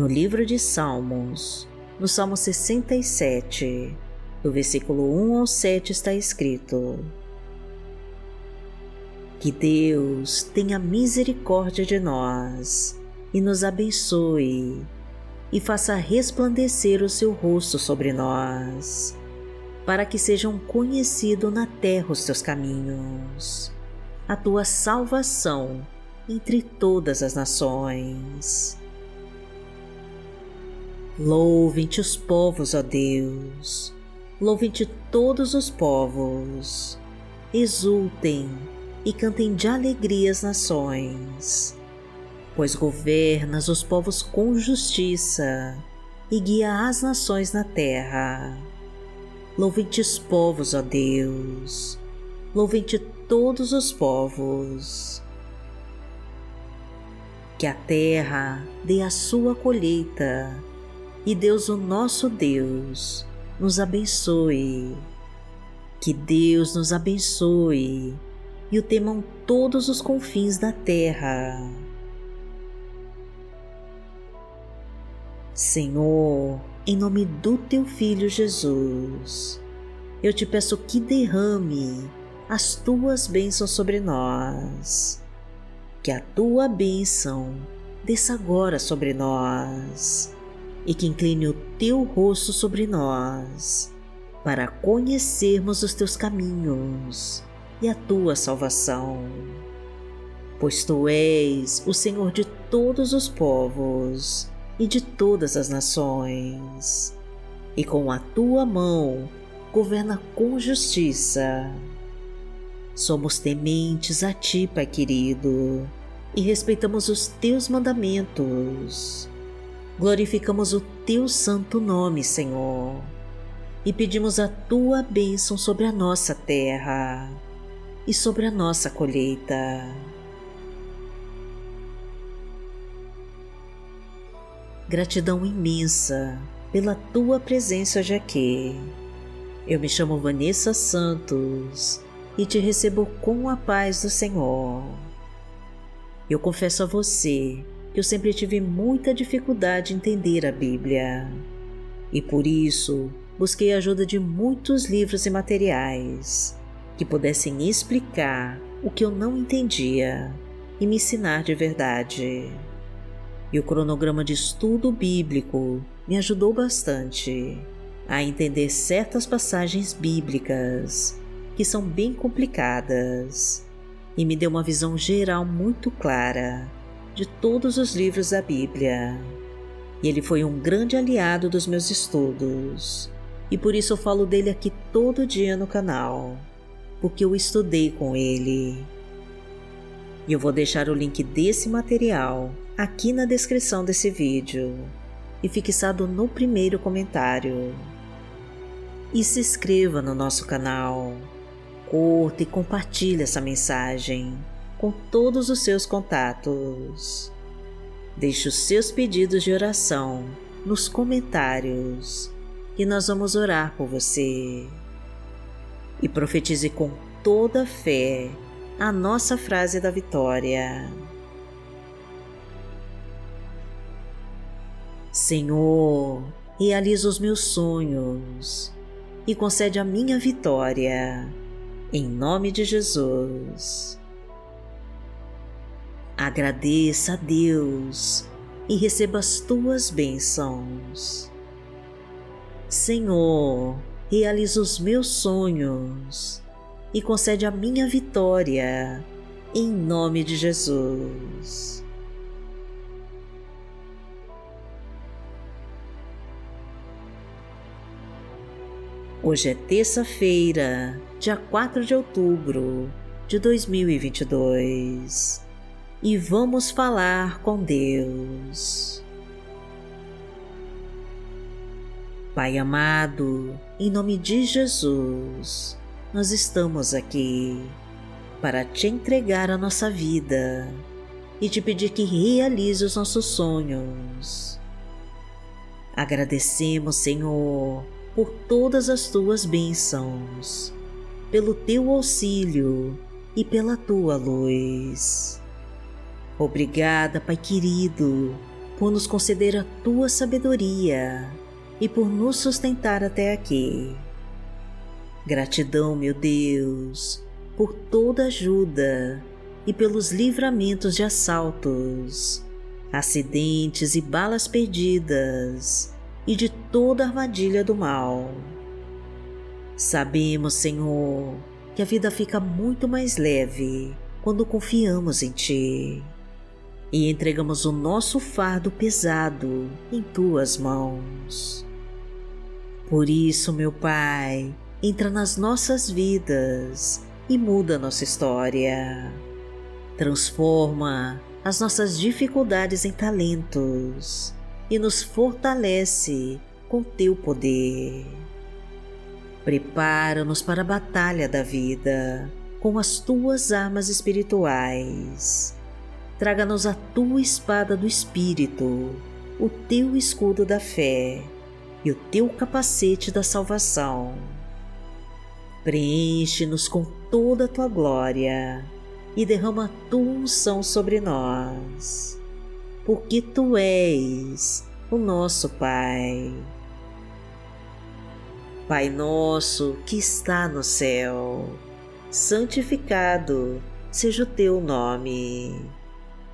No livro de Salmos, no Salmo 67, do versículo 1 ao 7 está escrito: Que Deus tenha misericórdia de nós e nos abençoe, e faça resplandecer o seu rosto sobre nós, para que sejam conhecidos na terra os teus caminhos, a tua salvação entre todas as nações. Louvem-te os povos, ó Deus, louvem-te todos os povos, exultem e cantem de alegria as nações, pois governas os povos com justiça e guia as nações na terra. Louvem-te os povos, ó Deus, louvem-te todos os povos. Que a terra dê a sua colheita e Deus, o nosso Deus, nos abençoe. Que Deus nos abençoe e o temam todos os confins da terra. Senhor, em nome do teu Filho Jesus, eu te peço que derrame as tuas bênçãos sobre nós. Que a tua bênção desça agora sobre nós e que incline o teu rosto sobre nós, para conhecermos os teus caminhos e a tua salvação. Pois tu és o Senhor de todos os povos e de todas as nações, e com a tua mão governa com justiça. Somos tementes a ti, Pai querido, e respeitamos os teus mandamentos glorificamos o teu santo nome, Senhor, e pedimos a tua bênção sobre a nossa terra e sobre a nossa colheita. Gratidão imensa pela tua presença hoje aqui. Eu me chamo Vanessa Santos e te recebo com a paz do Senhor. Eu confesso a você que eu sempre tive muita dificuldade em entender a Bíblia. E por isso busquei a ajuda de muitos livros e materiais que pudessem explicar o que eu não entendia e me ensinar de verdade. E o cronograma de estudo bíblico me ajudou bastante a entender certas passagens bíblicas que são bem complicadas e me deu uma visão geral muito clara de todos os livros da Bíblia. E ele foi um grande aliado dos meus estudos, e por isso eu falo dele aqui todo dia no canal, porque eu estudei com ele. E eu vou deixar o link desse material aqui na descrição desse vídeo e fixado no primeiro comentário. E se inscreva no nosso canal, curta e compartilhe essa mensagem com todos os seus contatos. Deixe os seus pedidos de oração nos comentários e nós vamos orar por você. E profetize com toda a fé a nossa frase da vitória. Senhor, realiza os meus sonhos e concede a minha vitória, em nome de Jesus. Agradeça a Deus e receba as tuas bênçãos. Senhor, realiza os meus sonhos e concede a minha vitória, em nome de Jesus. Hoje é terça-feira, dia 4 de outubro de 2022 e vamos falar com Deus. Pai amado, em nome de Jesus, nós estamos aqui para te entregar a nossa vida e te pedir que realize os nossos sonhos. Agradecemos, Senhor, por todas as tuas bênçãos, pelo teu auxílio e pela tua luz. Obrigada, Pai querido, por nos conceder a tua sabedoria e por nos sustentar até aqui. Gratidão, meu Deus, por toda ajuda e pelos livramentos de assaltos, acidentes e balas perdidas e de toda armadilha do mal. Sabemos, Senhor, que a vida fica muito mais leve quando confiamos em Ti e entregamos o nosso fardo pesado em tuas mãos. Por isso, meu Pai, entra nas nossas vidas e muda nossa história. Transforma as nossas dificuldades em talentos e nos fortalece com teu poder. Prepara-nos para a batalha da vida com as tuas armas espirituais traga-nos a tua espada do Espírito, o teu escudo da fé e o teu capacete da salvação. Preenche-nos com toda a tua glória e derrama a tua unção sobre nós, porque tu és o nosso Pai. Pai nosso que está no céu, santificado seja o teu nome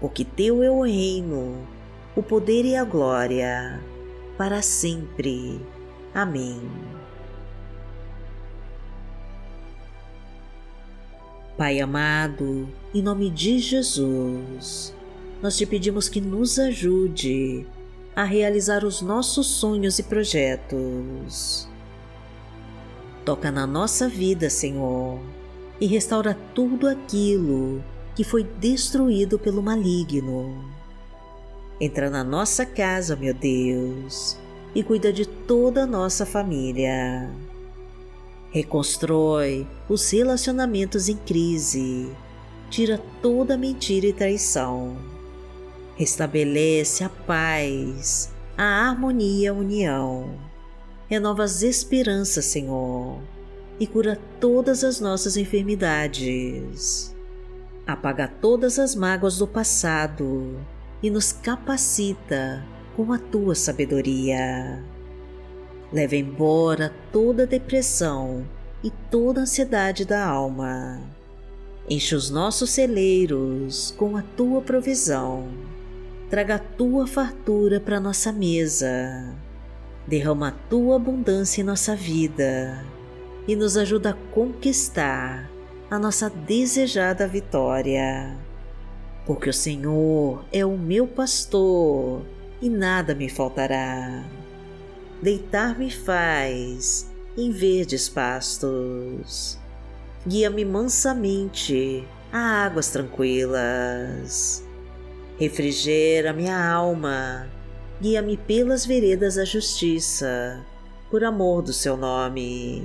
porque teu é o reino, o poder e a glória, para sempre. Amém. Pai amado, em nome de Jesus, nós te pedimos que nos ajude a realizar os nossos sonhos e projetos. Toca na nossa vida, Senhor, e restaura tudo aquilo que foi destruído pelo maligno. Entra na nossa casa, meu Deus, e cuida de toda a nossa família. Reconstrói os relacionamentos em crise, tira toda mentira e traição. Restabelece a paz, a harmonia e a união. Renova as esperanças, Senhor, e cura todas as nossas enfermidades apaga todas as mágoas do passado e nos capacita com a tua sabedoria. Leva embora toda depressão e toda ansiedade da alma. Enche os nossos celeiros com a tua provisão. Traga a tua fartura para nossa mesa. Derrama a tua abundância em nossa vida e nos ajuda a conquistar a nossa desejada vitória. Porque o Senhor é o meu pastor e nada me faltará. Deitar-me faz em verdes pastos. Guia-me mansamente a águas tranquilas. Refrigera minha alma, guia-me pelas veredas da justiça, por amor do seu nome.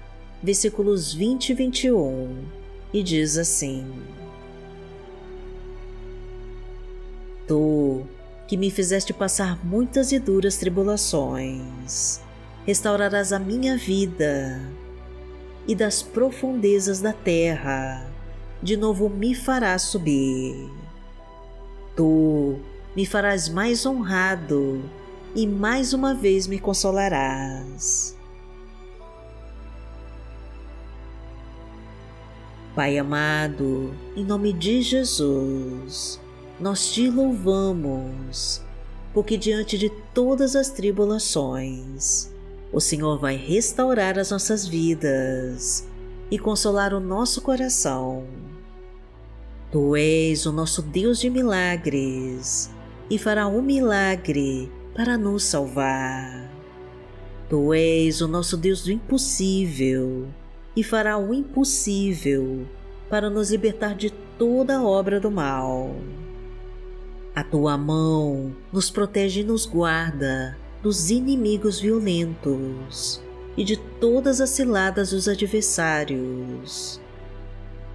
versículos 20 e 21, e diz assim: Tu, que me fizeste passar muitas e duras tribulações, restaurarás a minha vida, e das profundezas da terra, de novo me farás subir. Tu me farás mais honrado e mais uma vez me consolarás. Pai amado, em nome de Jesus, nós te louvamos, porque diante de todas as tribulações, o Senhor vai restaurar as nossas vidas e consolar o nosso coração. Tu és o nosso Deus de milagres e fará um milagre para nos salvar. Tu és o nosso Deus do impossível e fará o impossível para nos libertar de toda obra do mal. A tua mão nos protege e nos guarda dos inimigos violentos e de todas as ciladas dos adversários.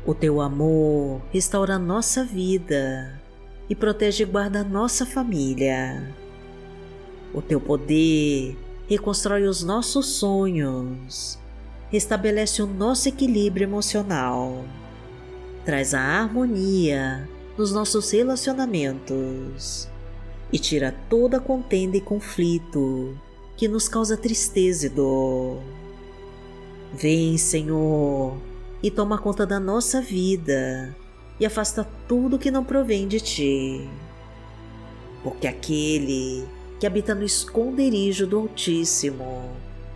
O teu amor restaura nossa vida e protege e guarda nossa família. O teu poder reconstrói os nossos sonhos, restabelece o nosso equilíbrio emocional, traz a harmonia nos nossos relacionamentos e tira toda contenda e conflito que nos causa tristeza e dor. Vem, Senhor, e toma conta da nossa vida e afasta tudo que não provém de ti. Porque aquele que habita no esconderijo do Altíssimo,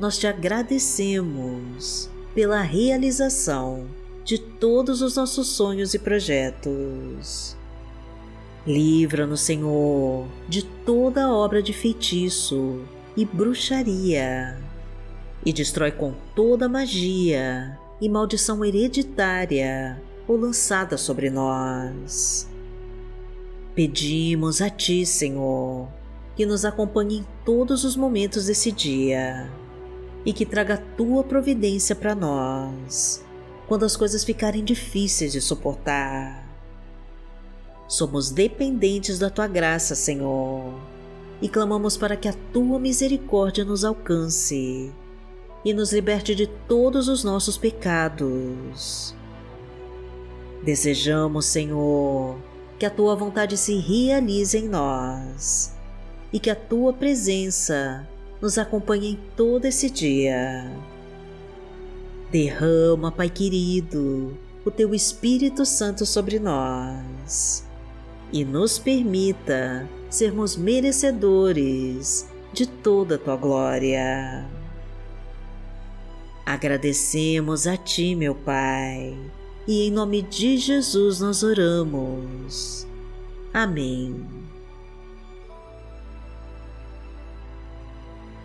nós te agradecemos pela realização de todos os nossos sonhos e projetos. Livra-nos, Senhor, de toda obra de feitiço e bruxaria, e destrói com toda magia e maldição hereditária ou lançada sobre nós. Pedimos a Ti, Senhor, que nos acompanhe em todos os momentos desse dia e que traga Tua providência para nós quando as coisas ficarem difíceis de suportar Somos dependentes da tua graça, Senhor, e clamamos para que a tua misericórdia nos alcance, e nos liberte de todos os nossos pecados. Desejamos, Senhor, que a tua vontade se realize em nós e que a tua presença nos acompanhe em todo esse dia. Derrama, Pai querido, o teu Espírito Santo sobre nós e nos permita sermos merecedores de toda a tua glória. Agradecemos a Ti, meu Pai, e em nome de Jesus nós oramos. Amém.